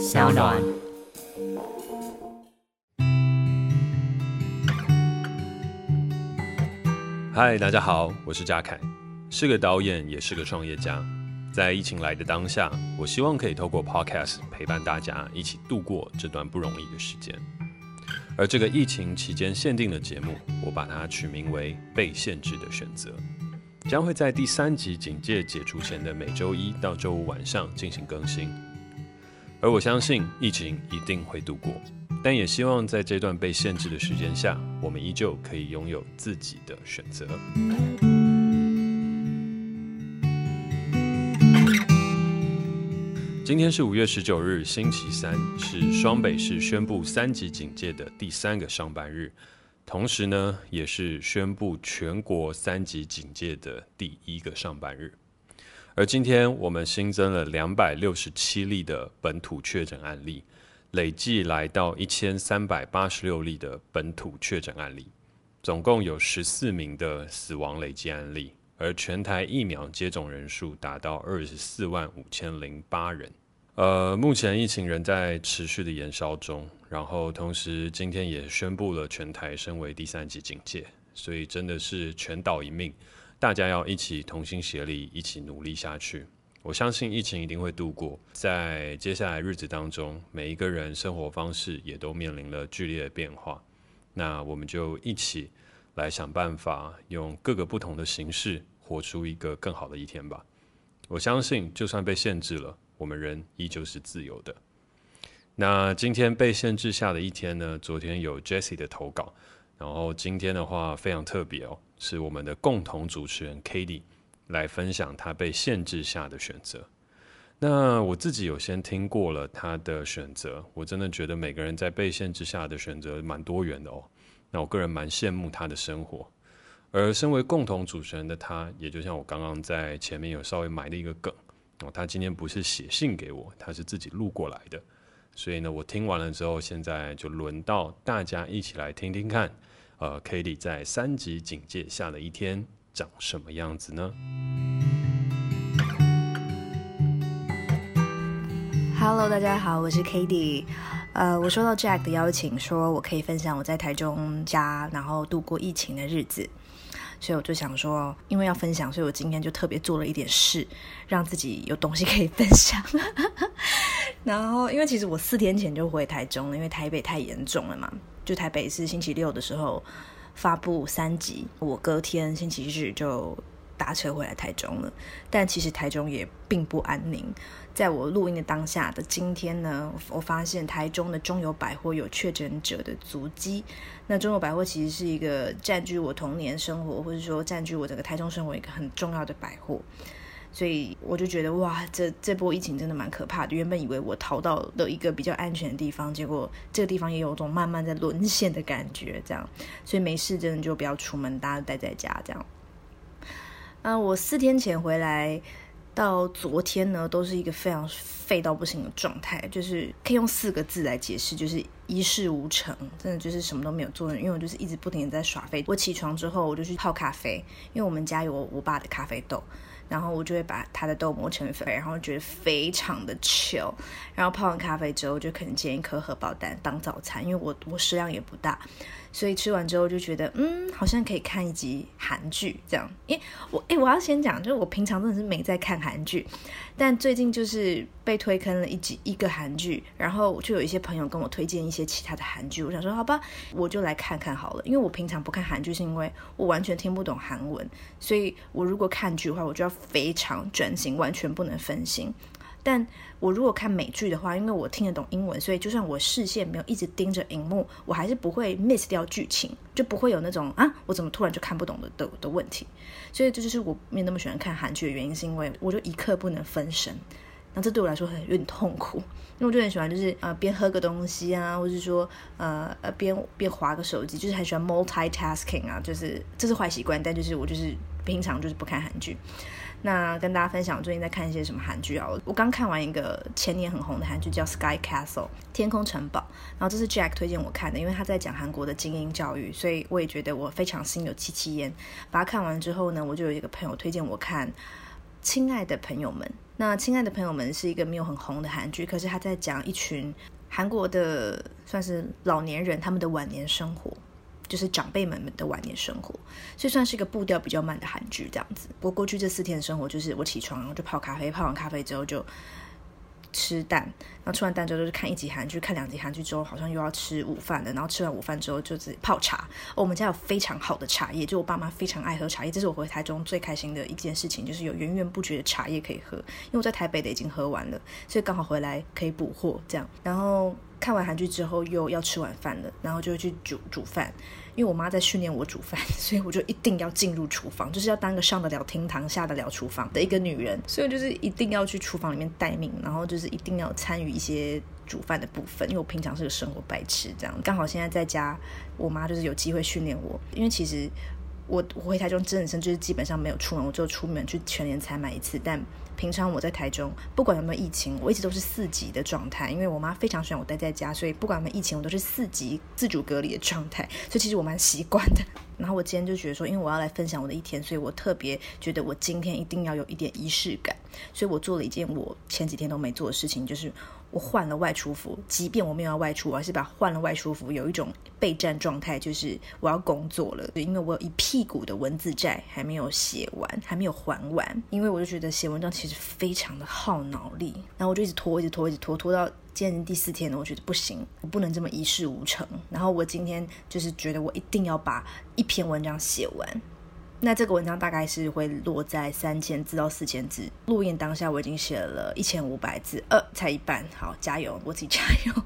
小暖。嗨，大家好，我是嘉凯，是个导演，也是个创业家。在疫情来的当下，我希望可以透过 Podcast 陪伴大家一起度过这段不容易的时间。而这个疫情期间限定的节目，我把它取名为《被限制的选择》，将会在第三级警戒解除前的每周一到周五晚上进行更新。而我相信疫情一定会度过，但也希望在这段被限制的时间下，我们依旧可以拥有自己的选择。今天是五月十九日，星期三，是双北市宣布三级警戒的第三个上班日，同时呢，也是宣布全国三级警戒的第一个上班日。而今天我们新增了两百六十七例的本土确诊案例，累计来到一千三百八十六例的本土确诊案例，总共有十四名的死亡累计案例，而全台疫苗接种人数达到二十四万五千零八人。呃，目前疫情仍在持续的延烧中，然后同时今天也宣布了全台升为第三级警戒，所以真的是全岛一命，大家要一起同心协力，一起努力下去。我相信疫情一定会度过，在接下来日子当中，每一个人生活方式也都面临了剧烈的变化，那我们就一起来想办法，用各个不同的形式活出一个更好的一天吧。我相信，就算被限制了。我们人依旧是自由的。那今天被限制下的一天呢？昨天有 Jessie 的投稿，然后今天的话非常特别哦，是我们的共同主持人 Katie 来分享他被限制下的选择。那我自己有先听过了他的选择，我真的觉得每个人在被限制下的选择蛮多元的哦。那我个人蛮羡慕他的生活。而身为共同主持人的他，也就像我刚刚在前面有稍微埋了一个梗。哦，他今天不是写信给我，他是自己录过来的，所以呢，我听完了之后，现在就轮到大家一起来听听看，呃，Cady 在三级警戒下的一天长什么样子呢？Hello，大家好，我是 Cady，呃，我收到 Jack 的邀请，说我可以分享我在台中家，然后度过疫情的日子。所以我就想说，因为要分享，所以我今天就特别做了一点事，让自己有东西可以分享。然后，因为其实我四天前就回台中了，因为台北太严重了嘛。就台北是星期六的时候发布三级，我隔天星期日就搭车回来台中了。但其实台中也并不安宁。在我录音的当下的今天呢，我发现台中的中友百货有确诊者的足迹。那中友百货其实是一个占据我童年生活，或者说占据我整个台中生活一个很重要的百货。所以我就觉得哇，这这波疫情真的蛮可怕的。原本以为我逃到了一个比较安全的地方，结果这个地方也有种慢慢在沦陷的感觉。这样，所以没事真的就不要出门，大家待在家这样。啊，我四天前回来。到昨天呢，都是一个非常废到不行的状态，就是可以用四个字来解释，就是一事无成，真的就是什么都没有做。因为我就是一直不停的在耍废。我起床之后，我就去泡咖啡，因为我们家有我爸的咖啡豆，然后我就会把它的豆磨成粉，然后觉得非常的 chill。然后泡完咖啡之后，就可能煎一颗荷包蛋当早餐，因为我我食量也不大。所以吃完之后就觉得，嗯，好像可以看一集韩剧这样。因为我，诶，我要先讲，就是我平常真的是没在看韩剧，但最近就是被推坑了一集一个韩剧，然后就有一些朋友跟我推荐一些其他的韩剧，我想说，好吧，我就来看看好了。因为我平常不看韩剧，是因为我完全听不懂韩文，所以我如果看剧的话，我就要非常专心，完全不能分心。但我如果看美剧的话，因为我听得懂英文，所以就算我视线没有一直盯着荧幕，我还是不会 miss 掉剧情，就不会有那种啊，我怎么突然就看不懂的的的问题。所以这就是我没有那么喜欢看韩剧的原因，是因为我就一刻不能分神。那这对我来说很有点痛苦，因为我就很喜欢就是呃边喝个东西啊，或者说呃呃边边滑个手机，就是很喜欢 multitasking 啊，就是这是坏习惯，但就是我就是平常就是不看韩剧。那跟大家分享，我最近在看一些什么韩剧啊？我刚看完一个前年很红的韩剧，叫《Sky Castle》天空城堡。然后这是 Jack 推荐我看的，因为他在讲韩国的精英教育，所以我也觉得我非常心有戚戚焉。把它看完之后呢，我就有一个朋友推荐我看《亲爱的朋友们》那亲爱的朋友们是一个没有很红的韩剧，可是他在讲一群韩国的算是老年人他们的晚年生活，就是长辈们的晚年生活，所以算是一个步调比较慢的韩剧这样子。不过过去这四天的生活就是我起床然后就泡咖啡，泡完咖啡之后就。吃蛋，然后吃完蛋之后就是看一集韩剧，看两集韩剧之后好像又要吃午饭了，然后吃完午饭之后就是泡茶。我们家有非常好的茶叶，就我爸妈非常爱喝茶叶，这是我回台中最开心的一件事情，就是有源源不绝的茶叶可以喝。因为我在台北的已经喝完了，所以刚好回来可以补货这样。然后看完韩剧之后又要吃晚饭了，然后就会去煮煮饭。因为我妈在训练我煮饭，所以我就一定要进入厨房，就是要当个上得了厅堂、下得了厨房的一个女人，所以就是一定要去厨房里面待命，然后就是一定要参与一些煮饭的部分。因为我平常是个生活白痴，这样刚好现在在家，我妈就是有机会训练我。因为其实我我回台中真的是就是基本上没有出门，我就出门去全年才买一次，但。平常我在台中，不管有没有疫情，我一直都是四级的状态。因为我妈非常喜欢我待在家，所以不管有没有疫情，我都是四级自主隔离的状态。所以其实我蛮习惯的。然后我今天就觉得说，因为我要来分享我的一天，所以我特别觉得我今天一定要有一点仪式感。所以我做了一件我前几天都没做的事情，就是。我换了外出服，即便我没有要外出，我还是把换了外出服，有一种备战状态，就是我要工作了。因为我有一屁股的文字债还没有写完，还没有还完。因为我就觉得写文章其实非常的耗脑力，然后我就一直拖，一直拖，一直拖，拖到今天第四天了。我觉得不行，我不能这么一事无成。然后我今天就是觉得我一定要把一篇文章写完。那这个文章大概是会落在三千字到四千字。录音当下我已经写了一千五百字，呃，才一半。好，加油，我自己加油。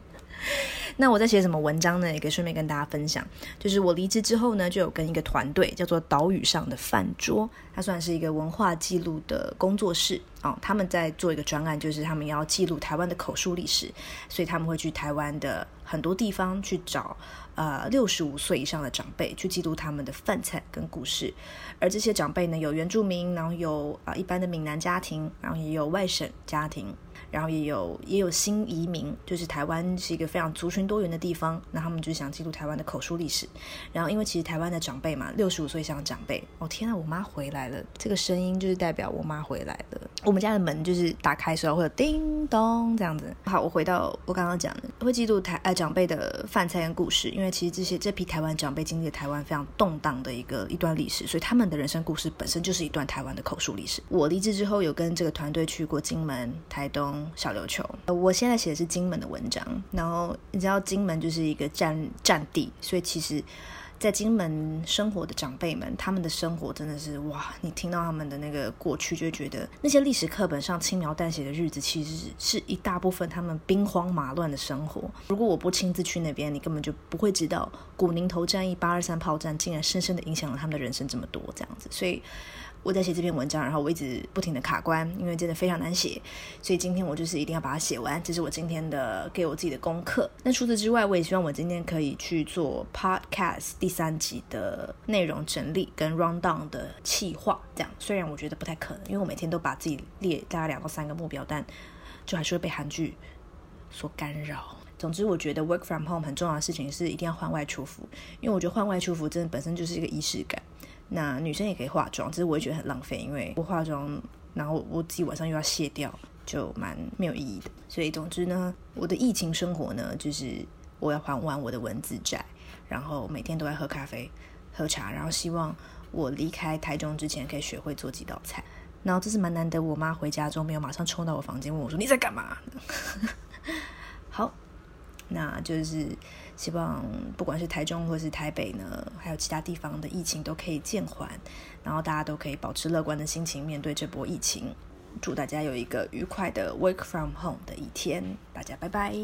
那我在写什么文章呢？也可以顺便跟大家分享。就是我离职之后呢，就有跟一个团队叫做岛屿上的饭桌，它算是一个文化记录的工作室哦。他们在做一个专案，就是他们要记录台湾的口述历史，所以他们会去台湾的很多地方去找呃六十五岁以上的长辈，去记录他们的饭菜跟故事。而这些长辈呢，有原住民，然后有啊、一般的闽南家庭，然后也有外省家庭。然后也有也有新移民，就是台湾是一个非常族群多元的地方，那他们就想记录台湾的口述历史。然后因为其实台湾的长辈嘛，六十五岁以上的长辈，哦天啊，我妈回来了，这个声音就是代表我妈回来了。我们家的门就是打开的时候会有叮咚这样子。好，我回到我刚刚讲的，会记录台呃长辈的饭菜跟故事，因为其实这些这批台湾长辈经历了台湾非常动荡的一个一段历史，所以他们的人生故事本身就是一段台湾的口述历史。我离职之后有跟这个团队去过金门、台东。小琉球，我现在写的是金门的文章。然后你知道金门就是一个战战地，所以其实，在金门生活的长辈们，他们的生活真的是哇！你听到他们的那个过去，就觉得那些历史课本上轻描淡写的日子，其实是一大部分他们兵荒马乱的生活。如果我不亲自去那边，你根本就不会知道古宁头战役、八二三炮战竟然深深的影响了他们的人生这么多这样子。所以。我在写这篇文章，然后我一直不停的卡关，因为真的非常难写，所以今天我就是一定要把它写完，这是我今天的给我自己的功课。那除此之外，我也希望我今天可以去做 Podcast 第三集的内容整理跟 rundown 的企划，这样虽然我觉得不太可能，因为我每天都把自己列大概两到三个目标，但就还是会被韩剧所干扰。总之，我觉得 work from home 很重要的事情是一定要换外出服，因为我觉得换外出服真的本身就是一个仪式感。那女生也可以化妆，只是我也觉得很浪费，因为不化妆，然后我自己晚上又要卸掉，就蛮没有意义的。所以总之呢，我的疫情生活呢，就是我要还完我的文字债，然后每天都在喝咖啡、喝茶，然后希望我离开台中之前可以学会做几道菜。然后这是蛮难得，我妈回家之后没有马上冲到我房间问我说：“你在干嘛？”好，那就是。希望不管是台中或是台北呢，还有其他地方的疫情都可以渐缓，然后大家都可以保持乐观的心情面对这波疫情。祝大家有一个愉快的 work from home 的一天，大家拜拜。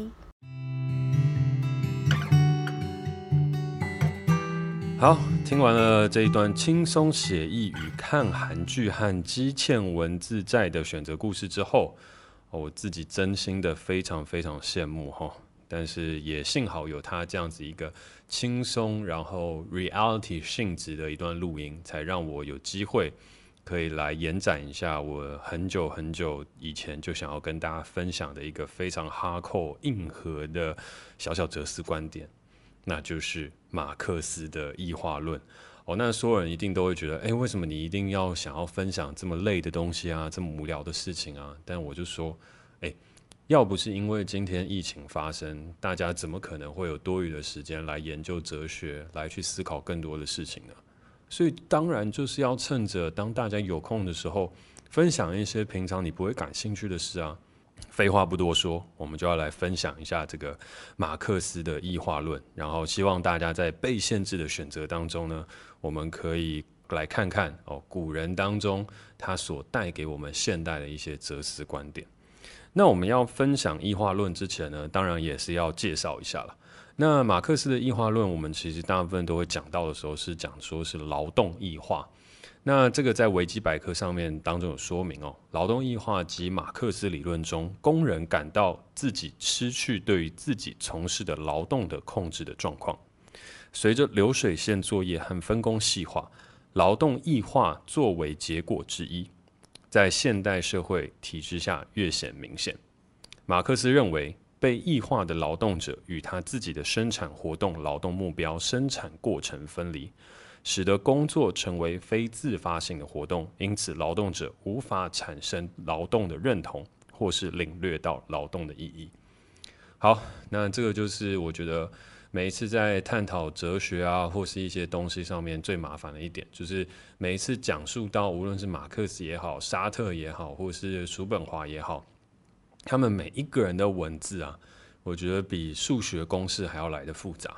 好，听完了这一段轻松写意与看韩剧和积欠文字债的选择故事之后，我自己真心的非常非常羡慕哈。但是也幸好有他这样子一个轻松，然后 reality 性质的一段录音，才让我有机会可以来延展一下我很久很久以前就想要跟大家分享的一个非常 hardcore 硬核的小小哲思观点，那就是马克思的异化论。哦，那所有人一定都会觉得，哎，为什么你一定要想要分享这么累的东西啊，这么无聊的事情啊？但我就说，哎，要不是因为今天疫情发生，大家怎么可能会有多余的时间来研究哲学，来去思考更多的事情呢？所以当然就是要趁着当大家有空的时候，分享一些平常你不会感兴趣的事啊。废话不多说，我们就要来分享一下这个马克思的异化论，然后希望大家在被限制的选择当中呢，我们可以来看看哦，古人当中他所带给我们现代的一些哲思观点。那我们要分享异化论之前呢，当然也是要介绍一下了。那马克思的异化论，我们其实大部分都会讲到的时候，是讲说是劳动异化。那这个在维基百科上面当中有说明哦，劳动异化及马克思理论中，工人感到自己失去对于自己从事的劳动的控制的状况。随着流水线作业和分工细化，劳动异化作为结果之一，在现代社会体制下越显明显。马克思认为，被异化的劳动者与他自己的生产活动、劳动目标、生产过程分离。使得工作成为非自发性的活动，因此劳动者无法产生劳动的认同，或是领略到劳动的意义。好，那这个就是我觉得每一次在探讨哲学啊，或是一些东西上面最麻烦的一点，就是每一次讲述到无论是马克思也好、沙特也好，或是叔本华也好，他们每一个人的文字啊，我觉得比数学公式还要来得复杂。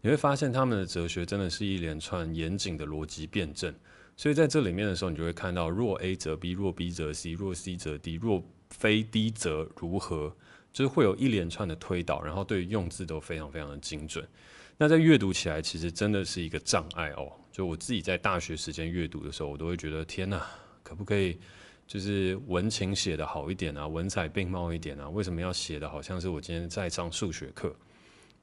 你会发现他们的哲学真的是一连串严谨的逻辑辩证，所以在这里面的时候，你就会看到若 A 则 B，若 B 则 C，若 C 则 D，若非 D 则如何，就是会有一连串的推导，然后对用字都非常非常的精准。那在阅读起来，其实真的是一个障碍哦。就我自己在大学时间阅读的时候，我都会觉得天哪，可不可以就是文情写得好一点啊，文采并茂一点啊？为什么要写得好像是我今天在上数学课？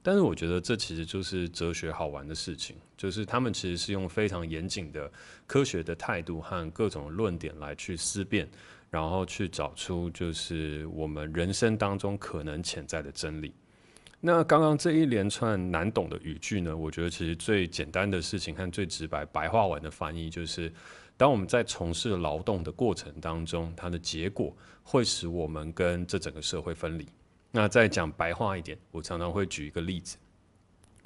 但是我觉得这其实就是哲学好玩的事情，就是他们其实是用非常严谨的科学的态度和各种论点来去思辨，然后去找出就是我们人生当中可能潜在的真理。那刚刚这一连串难懂的语句呢，我觉得其实最简单的事情和最直白白话文的翻译就是，当我们在从事劳动的过程当中，它的结果会使我们跟这整个社会分离。那再讲白话一点，我常常会举一个例子，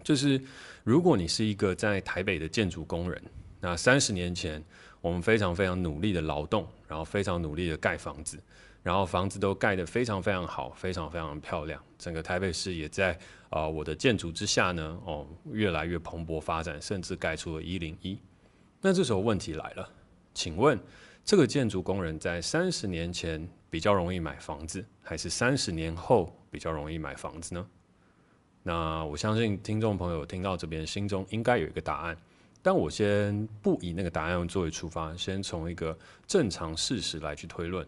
就是如果你是一个在台北的建筑工人，那三十年前我们非常非常努力的劳动，然后非常努力的盖房子，然后房子都盖得非常非常好，非常非常漂亮，整个台北市也在啊、我的建筑之下呢，哦越来越蓬勃发展，甚至盖出了一零一。那这时候问题来了，请问这个建筑工人在三十年前，比较容易买房子，还是三十年后比较容易买房子呢？那我相信听众朋友听到这边，心中应该有一个答案。但我先不以那个答案作为出发，先从一个正常事实来去推论。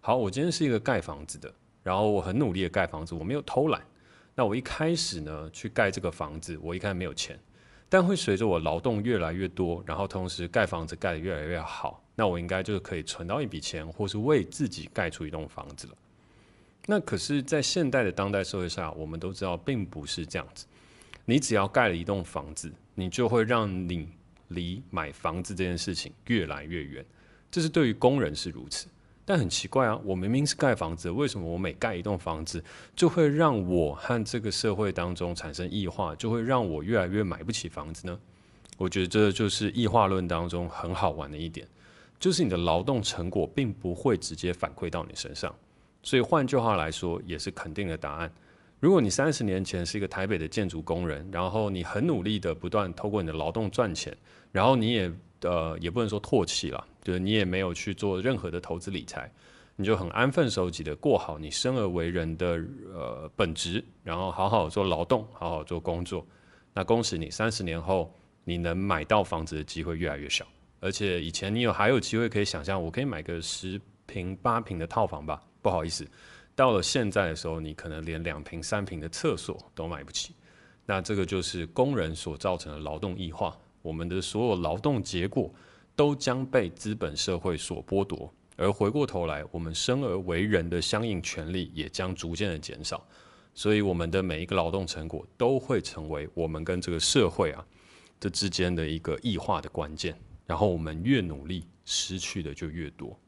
好，我今天是一个盖房子的，然后我很努力的盖房子，我没有偷懒。那我一开始呢，去盖这个房子，我一开始没有钱，但会随着我劳动越来越多，然后同时盖房子盖得越来越好。那我应该就是可以存到一笔钱，或是为自己盖出一栋房子了。那可是，在现代的当代社会下，我们都知道并不是这样子。你只要盖了一栋房子，你就会让你离买房子这件事情越来越远。这是对于工人是如此，但很奇怪啊，我明明是盖房子，为什么我每盖一栋房子，就会让我和这个社会当中产生异化，就会让我越来越买不起房子呢？我觉得这就是异化论当中很好玩的一点。就是你的劳动成果并不会直接反馈到你身上，所以换句话来说，也是肯定的答案。如果你三十年前是一个台北的建筑工人，然后你很努力的不断透过你的劳动赚钱，然后你也呃也不能说唾弃了，就是你也没有去做任何的投资理财，你就很安分守己的过好你生而为人的呃本职，然后好好做劳动，好好做工作。那恭喜你，三十年后你能买到房子的机会越来越小。而且以前你有还有机会可以想象，我可以买个十平八平的套房吧？不好意思，到了现在的时候，你可能连两平三平的厕所都买不起。那这个就是工人所造成的劳动异化，我们的所有劳动结果都将被资本社会所剥夺，而回过头来，我们生而为人的相应权利也将逐渐的减少。所以，我们的每一个劳动成果都会成为我们跟这个社会啊。这之间的一个异化的关键。然后我们越努力，失去的就越多。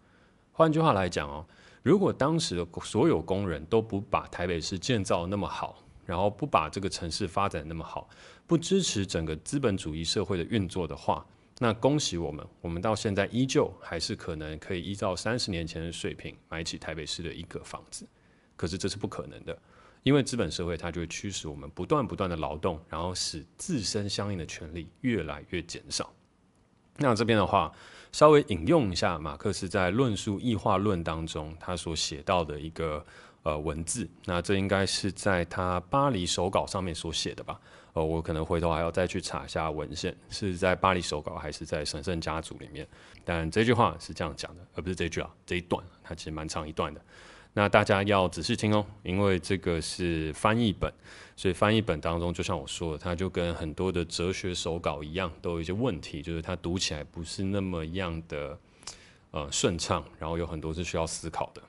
换句话来讲哦，如果当时的所有工人都不把台北市建造那么好，然后不把这个城市发展那么好，不支持整个资本主义社会的运作的话，那恭喜我们，我们到现在依旧还是可能可以依照三十年前的水平买起台北市的一个房子。可是这是不可能的，因为资本社会它就会驱使我们不断不断的劳动，然后使自身相应的权利越来越减少。那这边的话，稍微引用一下马克思在《论述异化论》当中他所写到的一个呃文字，那这应该是在他巴黎手稿上面所写的吧？呃，我可能回头还要再去查一下文献，是在巴黎手稿还是在神圣家族里面？但这句话是这样讲的，而不是这句啊，这一段它其实蛮长一段的。那大家要仔细听哦，因为这个是翻译本，所以翻译本当中，就像我说的，它就跟很多的哲学手稿一样，都有一些问题，就是它读起来不是那么样的呃顺畅，然后有很多是需要思考的。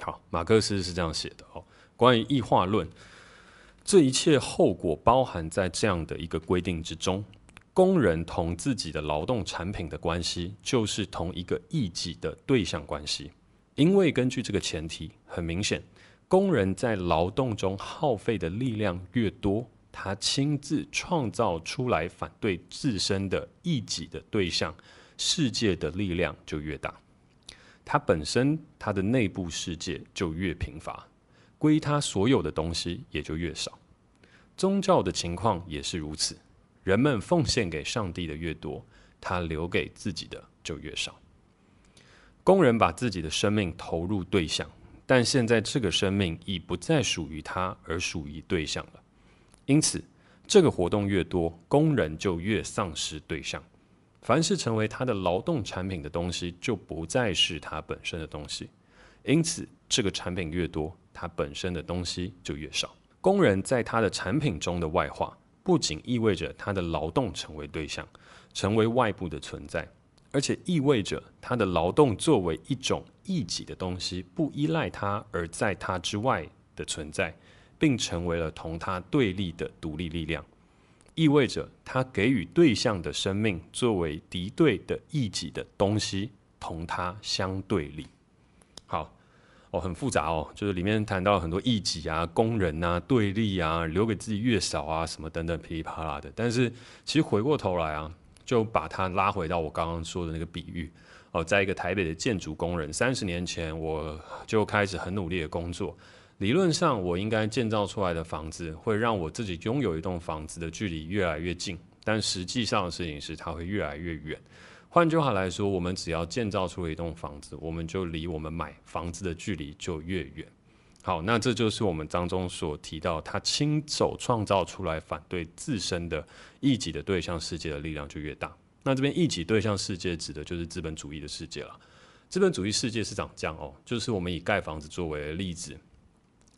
好，马克思是这样写的哦，关于异化论，这一切后果包含在这样的一个规定之中：工人同自己的劳动产品的关系，就是同一个异己的对象关系。因为根据这个前提，很明显，工人在劳动中耗费的力量越多，他亲自创造出来反对自身的异己的对象世界的力量就越大，他本身他的内部世界就越贫乏，归他所有的东西也就越少。宗教的情况也是如此，人们奉献给上帝的越多，他留给自己的就越少。工人把自己的生命投入对象，但现在这个生命已不再属于他，而属于对象了。因此，这个活动越多，工人就越丧失对象。凡是成为他的劳动产品的东西，就不再是他本身的东西。因此，这个产品越多，他本身的东西就越少。工人在他的产品中的外化，不仅意味着他的劳动成为对象，成为外部的存在。而且意味着他的劳动作为一种异己的东西，不依赖他而在他之外的存在，并成为了同他对立的独立力量。意味着他给予对象的生命作为敌对的异己的东西，同他相对立。好，哦，很复杂哦，就是里面谈到很多异己啊、工人啊、对立啊、留给自己越少啊什么等等噼里啪啦的。但是其实回过头来啊。就把它拉回到我刚刚说的那个比喻哦，在一个台北的建筑工人，三十年前我就开始很努力的工作。理论上，我应该建造出来的房子会让我自己拥有一栋房子的距离越来越近，但实际上的事情是它会越来越远。换句话来说，我们只要建造出了一栋房子，我们就离我们买房子的距离就越远。好，那这就是我们当中所提到，他亲手创造出来反对自身的异己的对象世界的力量就越大。那这边异己对象世界指的就是资本主义的世界了。资本主义世界是长这样哦，就是我们以盖房子作为例子，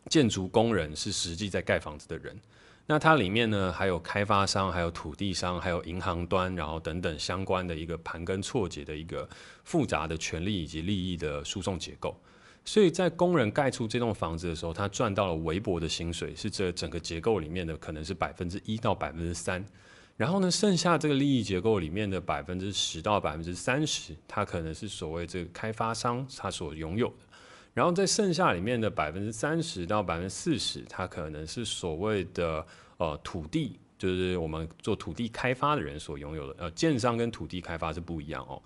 建筑工人是实际在盖房子的人，那它里面呢还有开发商、还有土地商、还有银行端，然后等等相关的一个盘根错节的一个复杂的权利以及利益的输送结构。所以在工人盖出这栋房子的时候，他赚到了微薄的薪水，是这整个结构里面的可能是百分之一到百分之三。然后呢，剩下这个利益结构里面的百分之十到百分之三十，它可能是所谓这个开发商他所拥有的。然后在剩下里面的百分之三十到百分之四十，它可能是所谓的呃土地，就是我们做土地开发的人所拥有的。呃，建商跟土地开发是不一样哦。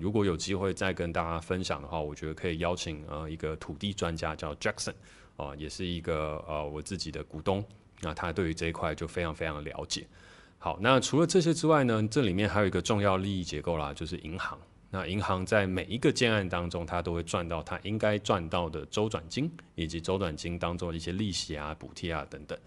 如果有机会再跟大家分享的话，我觉得可以邀请呃一个土地专家叫 Jackson，啊、也是一个呃我自己的股东，那他对于这一块就非常非常了解。好，那除了这些之外呢，这里面还有一个重要利益结构啦，就是银行。那银行在每一个建案当中，它都会赚到它应该赚到的周转金，以及周转金当中的一些利息啊、补贴啊等等。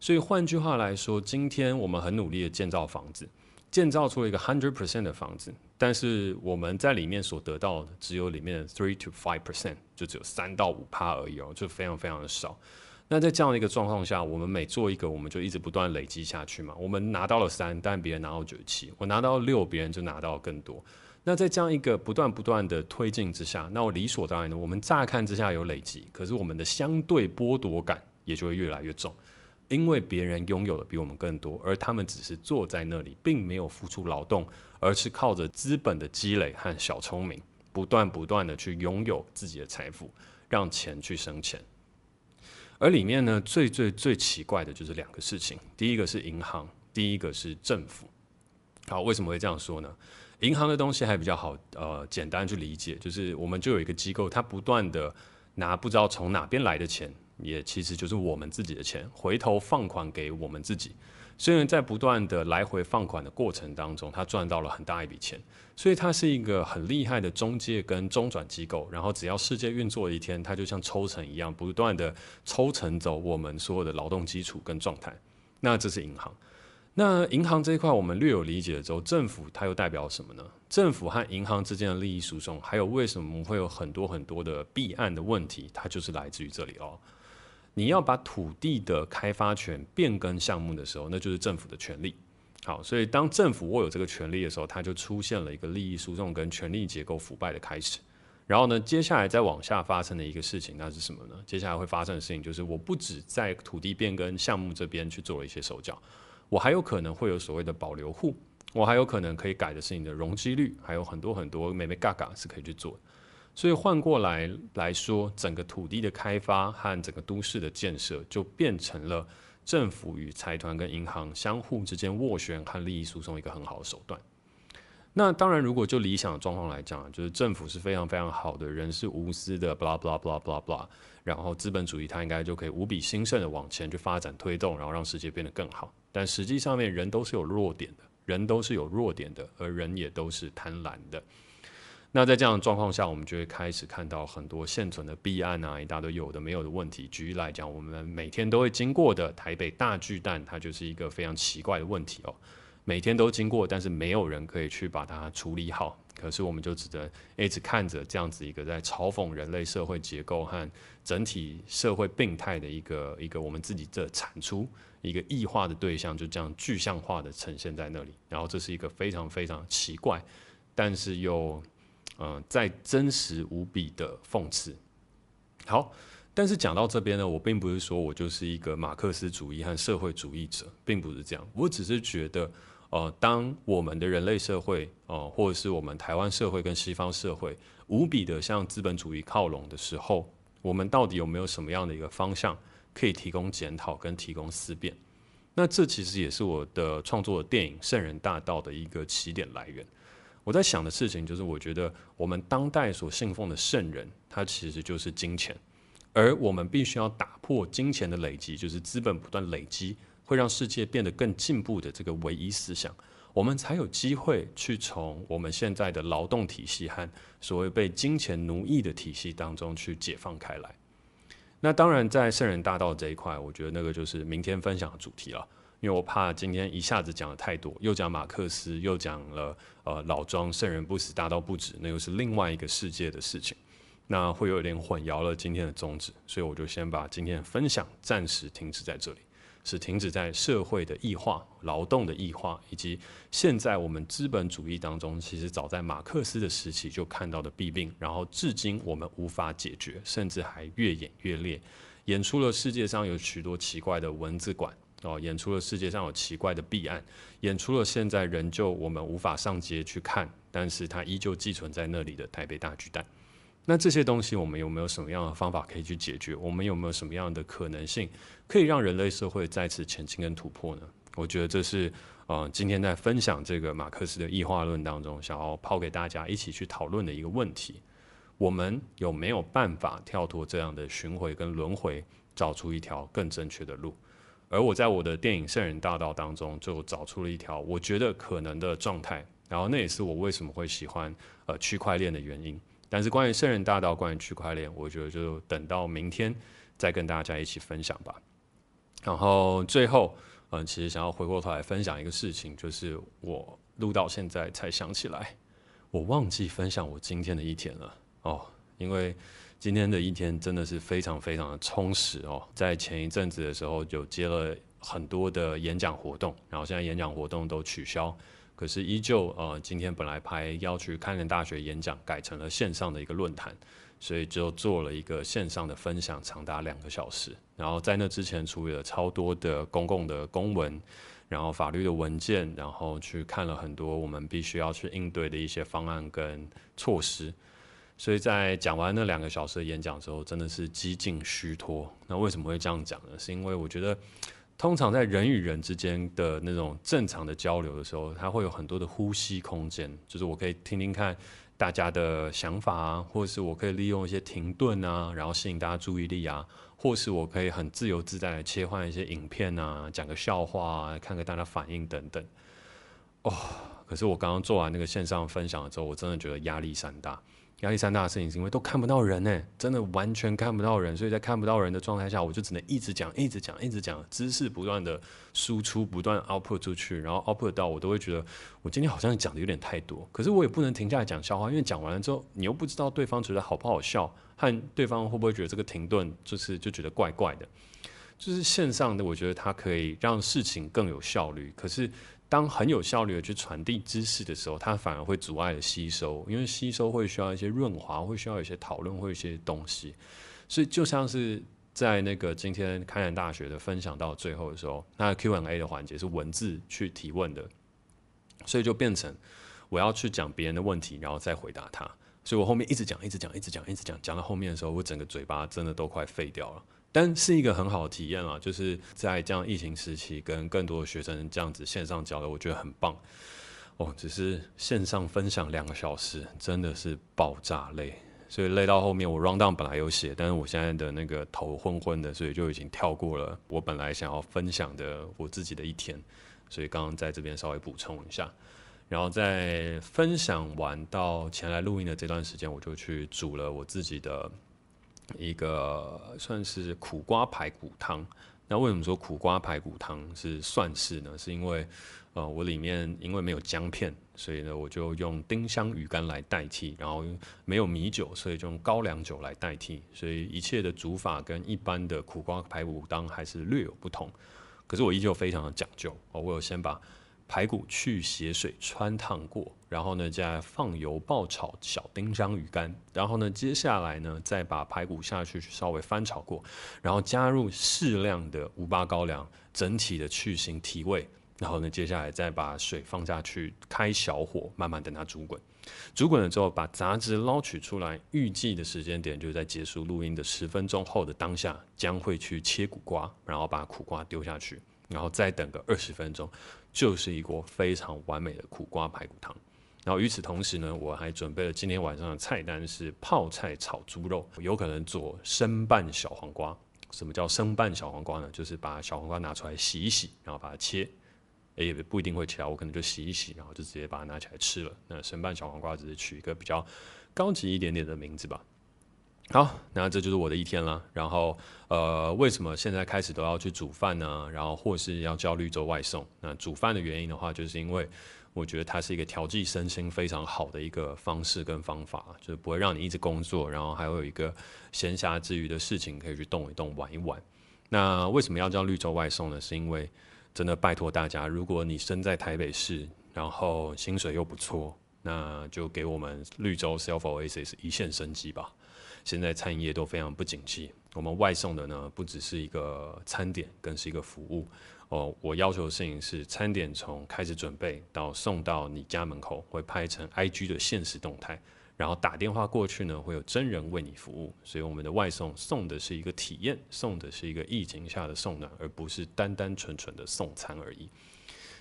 所以换句话来说，今天我们很努力的建造房子。建造出了一个 hundred percent 的房子，但是我们在里面所得到的只有里面的 three to five percent，就只有三到五趴而已哦，就非常非常的少。那在这样的一个状况下，我们每做一个，我们就一直不断累积下去嘛。我们拿到了三，但别人拿到九十七，我拿到六，别人就拿到更多。那在这样一个不断不断的推进之下，那我理所当然的，我们乍看之下有累积，可是我们的相对剥夺感也就会越来越重。因为别人拥有的比我们更多，而他们只是坐在那里，并没有付出劳动，而是靠着资本的积累和小聪明，不断不断的去拥有自己的财富，让钱去生钱。而里面呢，最最最奇怪的就是两个事情，第一个是银行，第一个是政府。好，为什么会这样说呢？银行的东西还比较好，呃，简单去理解，就是我们就有一个机构，它不断的拿不知道从哪边来的钱。也其实就是我们自己的钱，回头放款给我们自己。虽然在不断的来回放款的过程当中，他赚到了很大一笔钱，所以它是一个很厉害的中介跟中转机构。然后只要世界运作一天，它就像抽成一样，不断的抽成走我们所有的劳动基础跟状态。那这是银行。那银行这一块我们略有理解了之后，政府它又代表什么呢？政府和银行之间的利益输送，还有为什么会有很多很多的弊案的问题，它就是来自于这里哦。你要把土地的开发权变更项目的时候，那就是政府的权利。好，所以当政府握有这个权利的时候，它就出现了一个利益输送跟权力结构腐败的开始。然后呢，接下来再往下发生的一个事情，那是什么呢？接下来会发生的事情就是，我不止在土地变更项目这边去做了一些手脚，我还有可能会有所谓的保留户，我还有可能可以改的是你的容积率，还有很多很多眉眉角角是可以去做的。所以换过来来说，整个土地的开发和整个都市的建设，就变成了政府与财团跟银行相互之间斡旋和利益输送一个很好的手段。那当然，如果就理想状况来讲，就是政府是非常非常好的，人是无私的，blah blah blah blah blah，然后资本主义它应该就可以无比兴盛的往前去发展推动，然后让世界变得更好。但实际上面，人都是有弱点的，人都是有弱点的，而人也都是贪婪的。那在这样的状况下，我们就会开始看到很多现存的弊案啊，一大堆有的没有的问题。举例来讲，我们每天都会经过的台北大巨蛋，它就是一个非常奇怪的问题哦。每天都经过，但是没有人可以去把它处理好。可是我们就只能一直看着这样子一个在嘲讽人类社会结构和整体社会病态的一个一个我们自己的产出一个异化的对象，就这样具象化的呈现在那里。然后这是一个非常非常奇怪，但是又。嗯，在真实无比的讽刺。好，但是讲到这边呢，我并不是说我就是一个马克思主义和社会主义者，并不是这样。我只是觉得，呃，当我们的人类社会，呃，或者是我们台湾社会跟西方社会无比的向资本主义靠拢的时候，我们到底有没有什么样的一个方向可以提供检讨跟提供思辨？那这其实也是我的创作的电影《圣人大道》的一个起点来源。我在想的事情就是，我觉得我们当代所信奉的圣人，他其实就是金钱，而我们必须要打破金钱的累积，就是资本不断累积，会让世界变得更进步的这个唯一思想，我们才有机会去从我们现在的劳动体系和所谓被金钱奴役的体系当中去解放开来。那当然，在圣人大道这一块，我觉得那个就是明天分享的主题了。因为我怕今天一下子讲的太多，又讲马克思，又讲了呃老庄圣人不死，大道不止，那又是另外一个世界的事情，那会有点混淆了今天的宗旨，所以我就先把今天的分享暂时停止在这里，是停止在社会的异化、劳动的异化，以及现在我们资本主义当中，其实早在马克思的时期就看到的弊病，然后至今我们无法解决，甚至还越演越烈，演出了世界上有许多奇怪的文字馆。哦，演出了世界上有奇怪的弊案，演出了现在仍旧我们无法上街去看，但是它依旧寄存在那里的台北大巨蛋。那这些东西，我们有没有什么样的方法可以去解决？我们有没有什么样的可能性，可以让人类社会再次前进跟突破呢？我觉得这是呃，今天在分享这个马克思的异化论当中，想要抛给大家一起去讨论的一个问题：我们有没有办法跳脱这样的巡回跟轮回，找出一条更正确的路？而我在我的电影《圣人大道》当中，就找出了一条我觉得可能的状态，然后那也是我为什么会喜欢呃区块链的原因。但是关于《圣人大道》，关于区块链，我觉得就等到明天再跟大家一起分享吧。然后最后，嗯、其实想要回过头来分享一个事情，就是我录到现在才想起来，我忘记分享我今天的一天了哦，因为。今天的一天真的是非常非常的充实哦，在前一阵子的时候就接了很多的演讲活动，然后现在演讲活动都取消，可是依旧呃，今天本来排要去开南大学演讲，改成了线上的一个论坛，所以就做了一个线上的分享，长达两个小时。然后在那之前处理了超多的公共的公文，然后法律的文件，然后去看了很多我们必须要去应对的一些方案跟措施。所以在讲完那两个小时的演讲之后，真的是几近虚脱。那为什么会这样讲呢？是因为我觉得，通常在人与人之间的那种正常的交流的时候，它会有很多的呼吸空间，就是我可以听听看。大家的想法啊，或是我可以利用一些停顿啊，然后吸引大家注意力啊，或是我可以很自由自在的切换一些影片啊，讲个笑话啊，看看大家反应等等。哦，可是我刚刚做完那个线上分享了之后，我真的觉得压力山大。压力山大的事情是因为都看不到人呢，真的完全看不到人，所以在看不到人的状态下，我就只能一直讲，一直讲，一直讲，知识不断的输出，不断 output 出去，然后 output 到我都会觉得我今天好像讲的有点太多，可是我也不能停下来讲笑话，因为讲完了之后，你又不知道对方觉得好不好笑，和对方会不会觉得这个停顿就是就觉得怪怪的，就是线上的，我觉得它可以让事情更有效率，可是。当很有效率的去传递知识的时候，它反而会阻碍了吸收，因为吸收会需要一些润滑，会需要一些讨论，会一些东西。所以就像是在那个今天开南大学的分享到最后的时候，那 Q&A 的环节是文字去提问的，所以就变成我要去讲别人的问题，然后再回答他。所以我后面一直讲，一直讲，一直讲，一直讲，讲到后面的时候，我整个嘴巴真的都快废掉了。但是一个很好的体验啊，就是在这样疫情时期，跟更多的学生这样子线上交流，我觉得很棒。哦，只是线上分享两个小时，真的是爆炸累，所以累到后面我 round down 本来有写，但是我现在的那个头昏昏的，所以就已经跳过了我本来想要分享的我自己的一天，所以刚刚在这边稍微补充一下，然后在分享完到前来录音的这段时间，我就去煮了我自己的。一个算是苦瓜排骨汤。那为什么说苦瓜排骨汤是算是呢？是因为呃，我里面因为没有姜片，所以呢，我就用丁香鱼干来代替，然后没有米酒，所以就用高粱酒来代替。所以一切的煮法跟一般的苦瓜排骨汤还是略有不同。可是我依旧非常的讲究哦，我有先把。排骨去血水穿烫过，然后呢，再放油爆炒小丁香鱼干，然后呢，接下来呢，再把排骨下去稍微翻炒过，然后加入适量的五八高粱，整体的去腥提味，然后呢，接下来再把水放下去，开小火，慢慢等它煮滚。煮滚了之后，把杂质捞取出来，预计的时间点就是在结束录音的十分钟后的当下，将会去切苦瓜，然后把苦瓜丢下去。然后再等个二十分钟，就是一锅非常完美的苦瓜排骨汤。然后与此同时呢，我还准备了今天晚上的菜单是泡菜炒猪肉，有可能做生拌小黄瓜。什么叫生拌小黄瓜呢？就是把小黄瓜拿出来洗一洗，然后把它切，也不一定会切啊，我可能就洗一洗，然后就直接把它拿起来吃了。那生拌小黄瓜只是取一个比较高级一点点的名字吧。好，那这就是我的一天了。然后，呃，为什么现在开始都要去煮饭呢？然后，或是要叫绿洲外送？那煮饭的原因的话，就是因为我觉得它是一个调剂身心非常好的一个方式跟方法，就是不会让你一直工作，然后还会有一个闲暇之余的事情可以去动一动、玩一玩。那为什么要叫绿洲外送呢？是因为真的拜托大家，如果你身在台北市，然后薪水又不错，那就给我们绿洲 Self Oasis 一线生机吧。现在餐饮业都非常不景气，我们外送的呢，不只是一个餐点，更是一个服务。哦，我要求的事情是，餐点从开始准备到送到你家门口，会拍成 IG 的现实动态，然后打电话过去呢，会有真人为你服务。所以我们的外送送的是一个体验，送的是一个疫情下的送暖，而不是单单纯纯的送餐而已。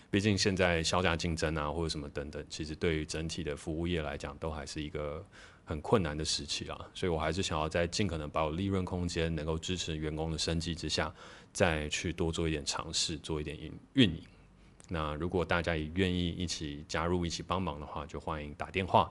毕竟现在削价竞争啊，或者什么等等，其实对于整体的服务业来讲，都还是一个。很困难的时期啊，所以我还是想要在尽可能把我利润空间能够支持员工的生计之下，再去多做一点尝试，做一点运运营。那如果大家也愿意一起加入、一起帮忙的话，就欢迎打电话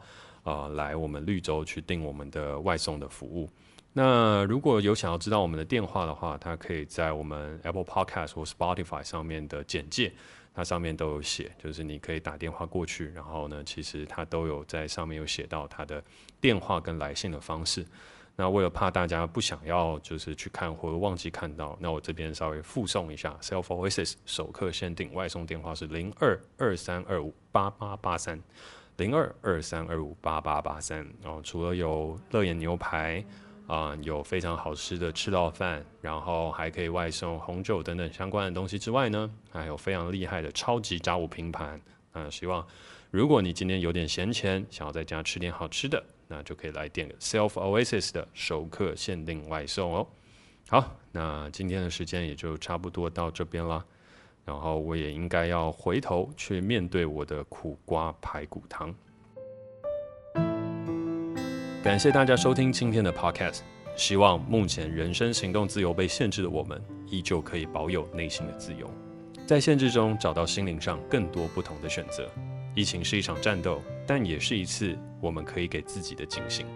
啊、呃、来我们绿洲去订我们的外送的服务。那如果有想要知道我们的电话的话，他可以在我们 Apple Podcast 或 Spotify 上面的简介。它上面都有写，就是你可以打电话过去，然后呢，其实它都有在上面有写到它的电话跟来信的方式。那为了怕大家不想要就是去看或者忘记看到，那我这边稍微附送一下，Self Oasis 首客限定外送电话是零二二三二五八八八三零二二三二五八八八三。哦，除了有乐眼牛排啊、有非常好吃的赤道饭，然后还可以外送红酒等等相关的东西之外呢，还有非常厉害的超级炸物拼盘。啊、希望如果你今天有点闲钱，想要在家吃点好吃的，那就可以来点 Self Oasis 的熟客限定外送哦。好，那今天的时间也就差不多到这边了。然后我也应该要回头去面对我的苦瓜排骨汤。感谢大家收听今天的 Podcast，希望目前人身行动自由被限制的我们，依旧可以保有内心的自由，在限制中找到心灵上更多不同的选择。疫情是一场战斗，但也是一次我们可以给自己的警醒。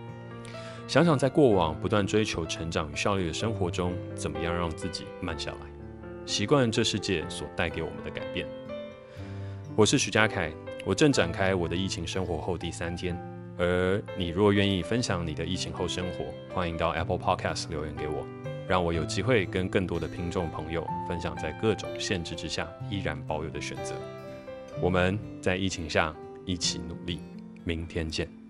想想在过往不断追求成长与效率的生活中，怎么样让自己慢下来？习惯这世界所带给我们的改变。我是许佳凯，我正展开我的疫情生活后第三天。而你若愿意分享你的疫情后生活，欢迎到 Apple Podcast 留言给我，让我有机会跟更多的听众朋友分享在各种限制之下依然保有的选择。我们在疫情下一起努力，明天见。